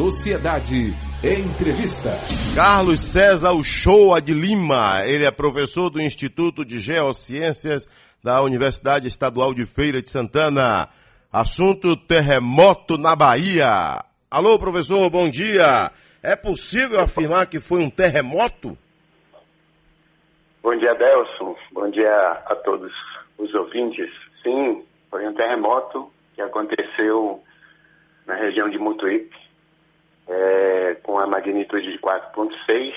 Sociedade. Entrevista. Carlos César Uchoa de Lima. Ele é professor do Instituto de Geociências da Universidade Estadual de Feira de Santana. Assunto terremoto na Bahia. Alô, professor, bom dia. É possível afirmar que foi um terremoto? Bom dia, Delson. Bom dia a todos os ouvintes. Sim, foi um terremoto que aconteceu na região de Mutuípe, é, com a magnitude de 4,6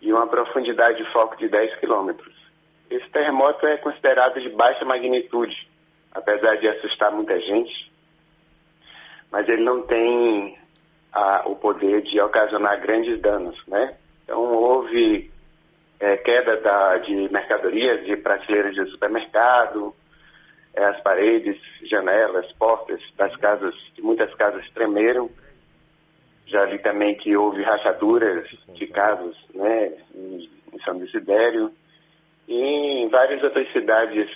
e uma profundidade de foco de 10 quilômetros. Esse terremoto é considerado de baixa magnitude, apesar de assustar muita gente, mas ele não tem a, o poder de ocasionar grandes danos, né? Então houve é, queda da, de mercadorias, de prateleiras de supermercado, é, as paredes, janelas, portas das casas, de muitas casas tremeram. Já vi também que houve rachaduras de casas né, em, São Desidério e em várias outras cidades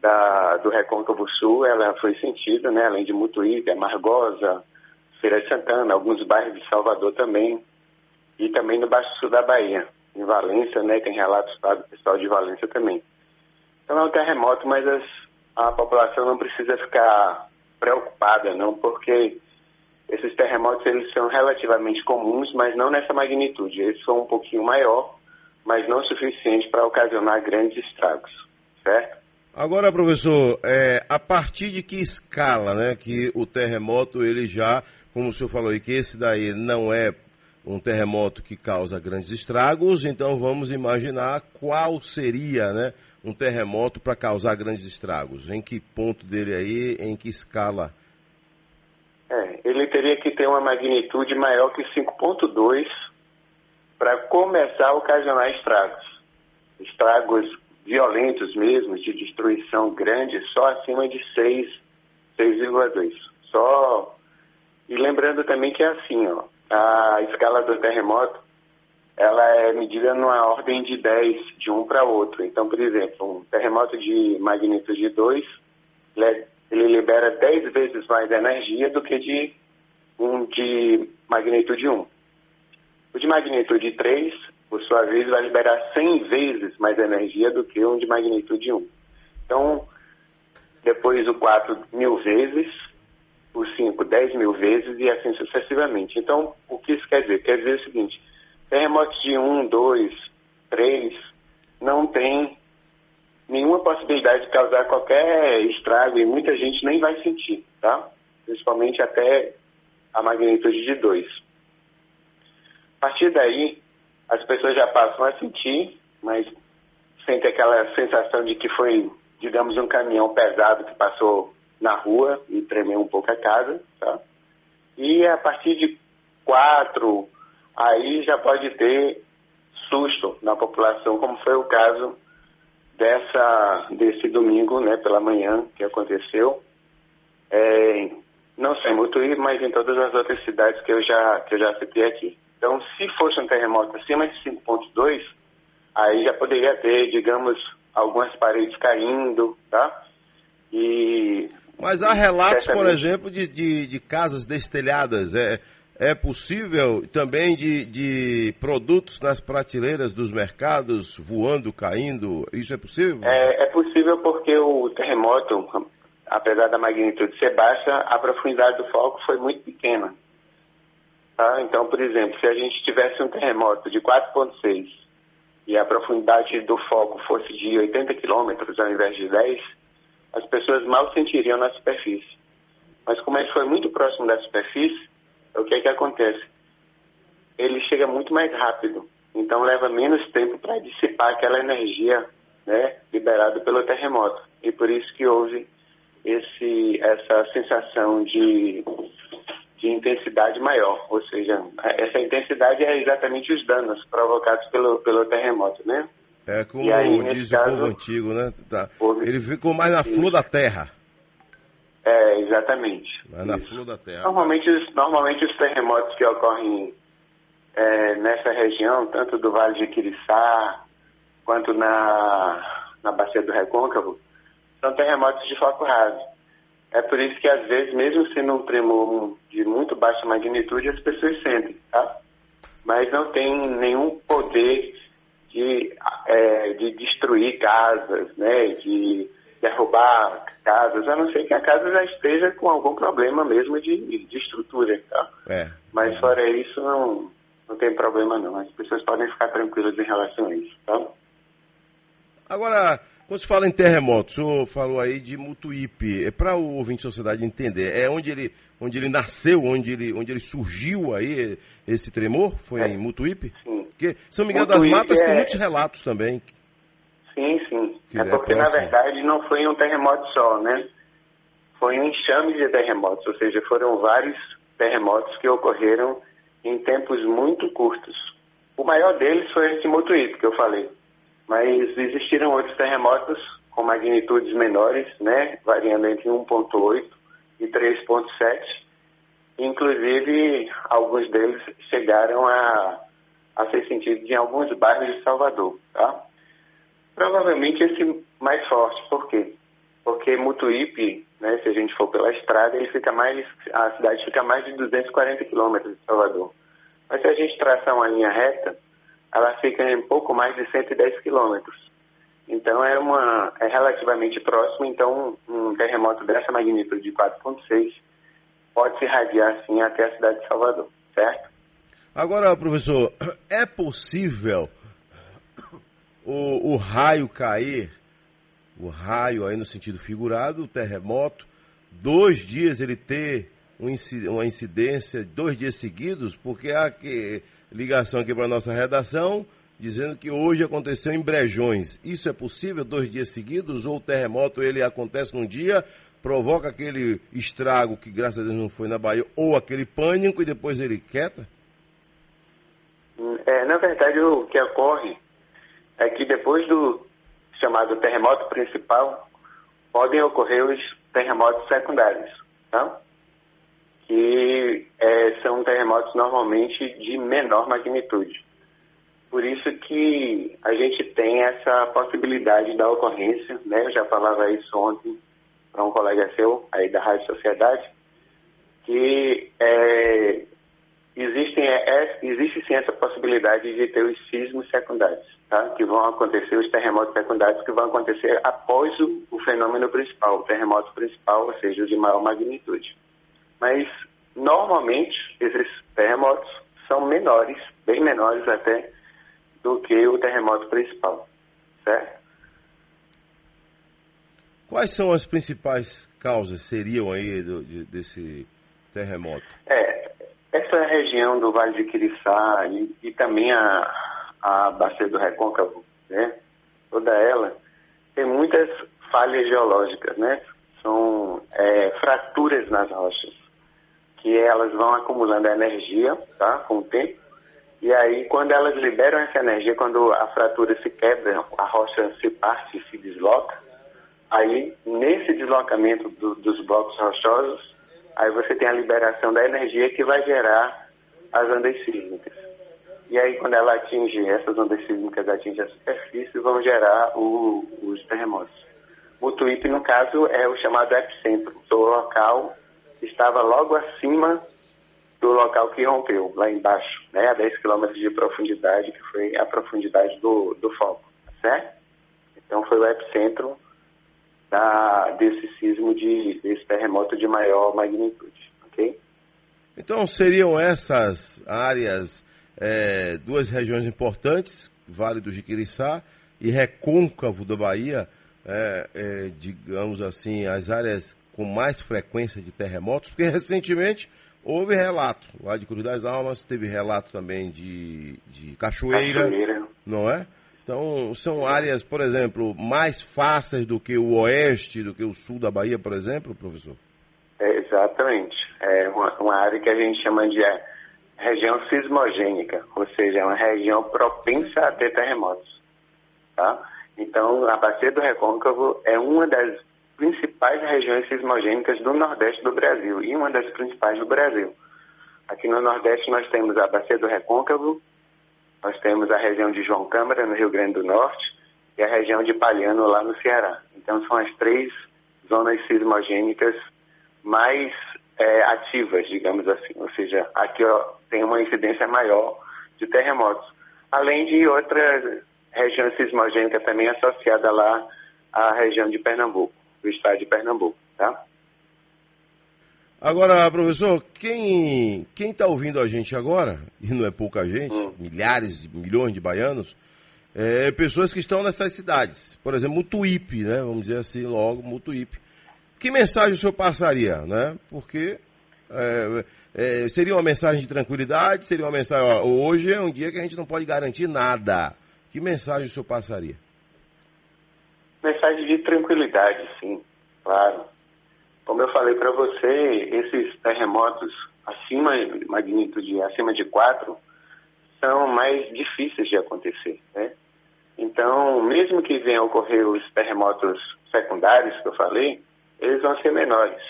da, do Recôncavo Sul ela foi sentida, né, além de Mutuípe, Amargosa, Feira de Santana, alguns bairros de Salvador também, e também no Baixo Sul da Bahia, em Valência, né, tem relatos do pessoal de Valência também. Então é um terremoto, mas as, a população não precisa ficar preocupada, não, porque esses terremotos eles são relativamente comuns, mas não nessa magnitude. Eles são um pouquinho maior, mas não suficiente para ocasionar grandes estragos, certo? Agora, professor, é, a partir de que escala, né, que o terremoto ele já, como o senhor falou aí, que esse daí não é um terremoto que causa grandes estragos, então vamos imaginar qual seria, né, um terremoto para causar grandes estragos? Em que ponto dele aí, em que escala? Ele teria que ter uma magnitude maior que 5.2 para começar a ocasionar estragos. Estragos violentos mesmo, de destruição grande, só acima de 6, 6,2. Só. E lembrando também que é assim, ó, a escala do terremoto ela é medida numa ordem de 10 de um para outro. Então, por exemplo, um terremoto de magnitude 2, ele libera 10 vezes mais energia do que de um de magnitude 1. O de magnitude 3, por sua vez, vai liberar 100 vezes mais energia do que um de magnitude 1. Então, depois o 4 mil vezes, o 5 10 mil vezes e assim sucessivamente. Então, o que isso quer dizer? Quer dizer o seguinte, Terremotos de 1, 2, 3 não tem nenhuma possibilidade de causar qualquer estrago e muita gente nem vai sentir, tá? Principalmente até a magnitude de 2. A partir daí, as pessoas já passam a sentir, mas sentem aquela sensação de que foi, digamos, um caminhão pesado que passou na rua e tremeu um pouco a casa, tá? E a partir de 4, aí já pode ter susto na população, como foi o caso dessa, desse domingo, né, pela manhã, que aconteceu. É, não só em Mutuí, mas em todas as outras cidades que eu já, que eu já citei aqui. Então, se fosse um terremoto acima de 5.2, aí já poderia ter, digamos, algumas paredes caindo, tá? E... Mas há relatos, por exemplo, de, de, de casas destelhadas. É, é possível também de, de produtos nas prateleiras dos mercados voando, caindo? Isso é possível? É, é possível porque o terremoto, apesar da magnitude ser baixa, a profundidade do foco foi muito pequena. Tá? Então, por exemplo, se a gente tivesse um terremoto de 4,6 e a profundidade do foco fosse de 80 quilômetros ao invés de 10, as pessoas mal sentiriam na superfície. Mas como ele foi muito próximo da superfície, o que é que acontece? Ele chega muito mais rápido, então leva menos tempo para dissipar aquela energia né, liberada pelo terremoto. E por isso que houve esse, essa sensação de, de intensidade maior, ou seja, essa intensidade é exatamente os danos provocados pelo, pelo terremoto, né? É como aí, diz caso, o povo antigo, né? Tá. Ele ficou mais na flor da terra. É, exatamente. Mas na flor da terra. Normalmente, os, normalmente os terremotos que ocorrem é, nessa região, tanto do Vale de Quiriçá quanto na, na Bacia do Recôncavo, são terremotos de foco raso. É por isso que, às vezes, mesmo sendo um tremor de muito muito baixa magnitude, as pessoas sentem, tá? Mas não tem nenhum poder de, é, de destruir casas, né? De derrubar casas, a não ser que a casa já esteja com algum problema mesmo de, de estrutura, tá? É. Mas fora isso, não, não tem problema não. As pessoas podem ficar tranquilas em relação a isso, tá? Agora, quando se fala em terremoto, o senhor falou aí de Mutuípe. É para o ouvinte de sociedade entender, é onde ele, onde ele nasceu, onde ele, onde ele surgiu aí esse tremor? Foi É. em Mutuípe? Sim. Porque São Miguel das Mutuípe Matas tem é- muitos relatos também. Sim, sim. Que é porque, na verdade, não foi um terremoto só, né? Foi um enxame de terremotos, ou seja, foram vários terremotos que ocorreram em tempos muito curtos. O maior deles foi esse Mutuípe, que eu falei. Mas existiram outros terremotos com magnitudes menores, né? Variando entre 1.8 e 3.7. Inclusive, alguns deles chegaram a, a ser sentidos em alguns bairros de Salvador, tá? Provavelmente esse mais forte, por quê? Porque Mutuípe, né, se a gente for pela estrada, ele fica mais, a cidade fica a mais de 240 quilômetros de Salvador. Mas se a gente traçar uma linha reta, ela fica em pouco mais de 110 quilômetros. Então é, uma, é relativamente próximo, então um terremoto dessa magnitude de 4.6 pode se irradiar assim até a cidade de Salvador, certo? Agora, professor, é possível o, o raio cair, o raio aí no sentido figurado, o terremoto, dois dias ele ter um uma incidência, dois dias seguidos, porque há que, ligação aqui para a nossa redação, dizendo que hoje aconteceu em Brejões. Isso é possível, dois dias seguidos, ou o terremoto ele acontece num dia, provoca aquele estrago que graças a Deus não foi na Bahia, ou aquele pânico e depois ele quieta? É, na verdade, o que ocorre é que depois do chamado terremoto principal, podem ocorrer os terremotos secundários, tá? Que é, são terremotos normalmente de menor magnitude. Por isso que a gente tem essa possibilidade da ocorrência, né? Eu já falava isso ontem para um colega seu aí da Rádio Sociedade, que é, existem, é, existe sim essa possibilidade de ter os sismos secundários, tá? que vão acontecer, os terremotos secundários que vão acontecer após o, o fenômeno principal, o terremoto principal, ou seja, o de maior magnitude. Mas, normalmente, esses terremotos são menores, bem menores até, do que o terremoto principal, certo? Quais são as principais causas seriam aí do- de- desse terremoto? É, essa região do Vale de Quiriçá e, e também a, a Bacia do Recôncavo, né? Toda ela tem muitas falhas geológicas, né? São é, fraturas nas rochas, que elas vão acumulando energia, tá? Com o tempo. E aí, quando elas liberam essa energia, quando a fratura se quebra, a rocha se parte e se desloca, Aí, nesse deslocamento do- dos blocos rochosos, aí você tem a liberação da energia que vai gerar as ondas sísmicas. E aí, quando ela atinge, essas ondas sísmicas atingem a superfície, vão gerar o- os terremotos. O Tuípe, no caso, é o chamado epicentro. O local estava logo acima do local que rompeu, lá embaixo, né, a 10 quilômetros de profundidade, que foi a profundidade do, do foco, certo? Então, foi o epicentro da, desse sismo, de, desse terremoto de maior magnitude, ok? Então seriam essas áreas é, duas regiões importantes, Vale do Jiquiriçá e Recôncavo da Bahia, é, é, digamos assim, as áreas com mais frequência de terremotos, porque recentemente houve relato, lá de Cruz das Almas, teve relato também de, de Cachoeira, Cachoeira. não é? Então, são áreas, por exemplo, mais fáceis do que o oeste, do que o sul da Bahia, por exemplo, professor? É, exatamente. É uma, uma área que a gente chama de é, região sismogênica, ou seja, é uma região propensa a ter terremotos. Tá? Então, a Bacia do Recôncavo é uma das principais regiões sismogênicas do Nordeste do Brasil e uma das principais do Brasil. Aqui no Nordeste nós temos a Bacia do Recôncavo, nós temos a região de João Câmara, no Rio Grande do Norte, e a região de Palhano, lá no Ceará. Então, são as três zonas sismogênicas mais é, ativas, digamos assim. Ou seja, aqui ó, tem uma incidência maior de terremotos. Além de outra região sismogênica também associada lá à região de Pernambuco, do estado de Pernambuco, tá? Agora, professor, quem está ouvindo a gente agora, e não é pouca gente, hum. milhares, milhões de baianos, é, pessoas que estão nessas cidades. Por exemplo, Mutuípe, né? Vamos dizer assim logo, Mutuípe. Que mensagem o senhor passaria, né? Porque é, é, seria uma mensagem de tranquilidade, seria uma mensagem, ó, hoje é um dia que a gente não pode garantir nada. Que mensagem o senhor passaria? Mensagem de tranquilidade, sim, claro. Como eu falei para você, esses terremotos acima de magnitude acima de 4 são mais difíceis de acontecer, né? Então, mesmo que venham ocorrer os terremotos secundários que eu falei, eles vão ser menores.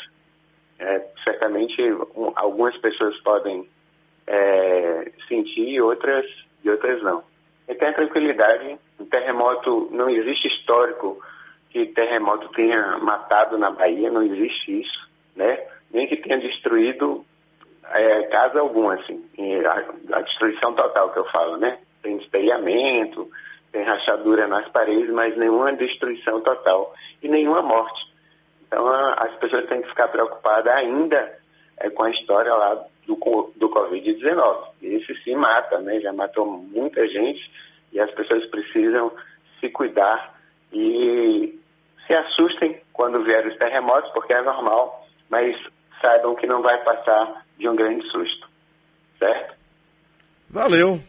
É, certamente um, algumas pessoas podem é, sentir outras e outras não. E tem a tranquilidade, o terremoto não existe histórico que terremoto tenha matado na Bahia, não existe isso, né? Nem que tenha destruído é, casa alguma, assim, a, a, destruição total que eu falo, né? Tem espelhamento, tem rachadura nas paredes, mas nenhuma destruição total e nenhuma morte. Então a, as pessoas têm que ficar preocupadas ainda é, com a história lá do, do Covid-19. Esse se mata, né? Já matou muita gente e as pessoas precisam se cuidar e se assustem quando vierem os terremotos, porque é normal, mas saibam que não vai passar de um grande susto. Certo? Valeu.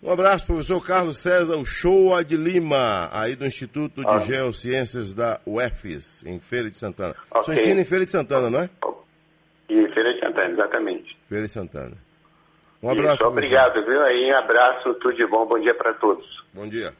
Um abraço, professor Carlos César Uchoa de Lima, aí do Instituto de Geociências da UFES, em Feira de Santana. Okay. Você ensina em Feira de Santana, não é? Em Feira de Santana, exatamente. Feira de Santana. Um abraço. Isso, obrigado, viu? Aí, um abraço, tudo de bom, bom dia para todos. Bom dia.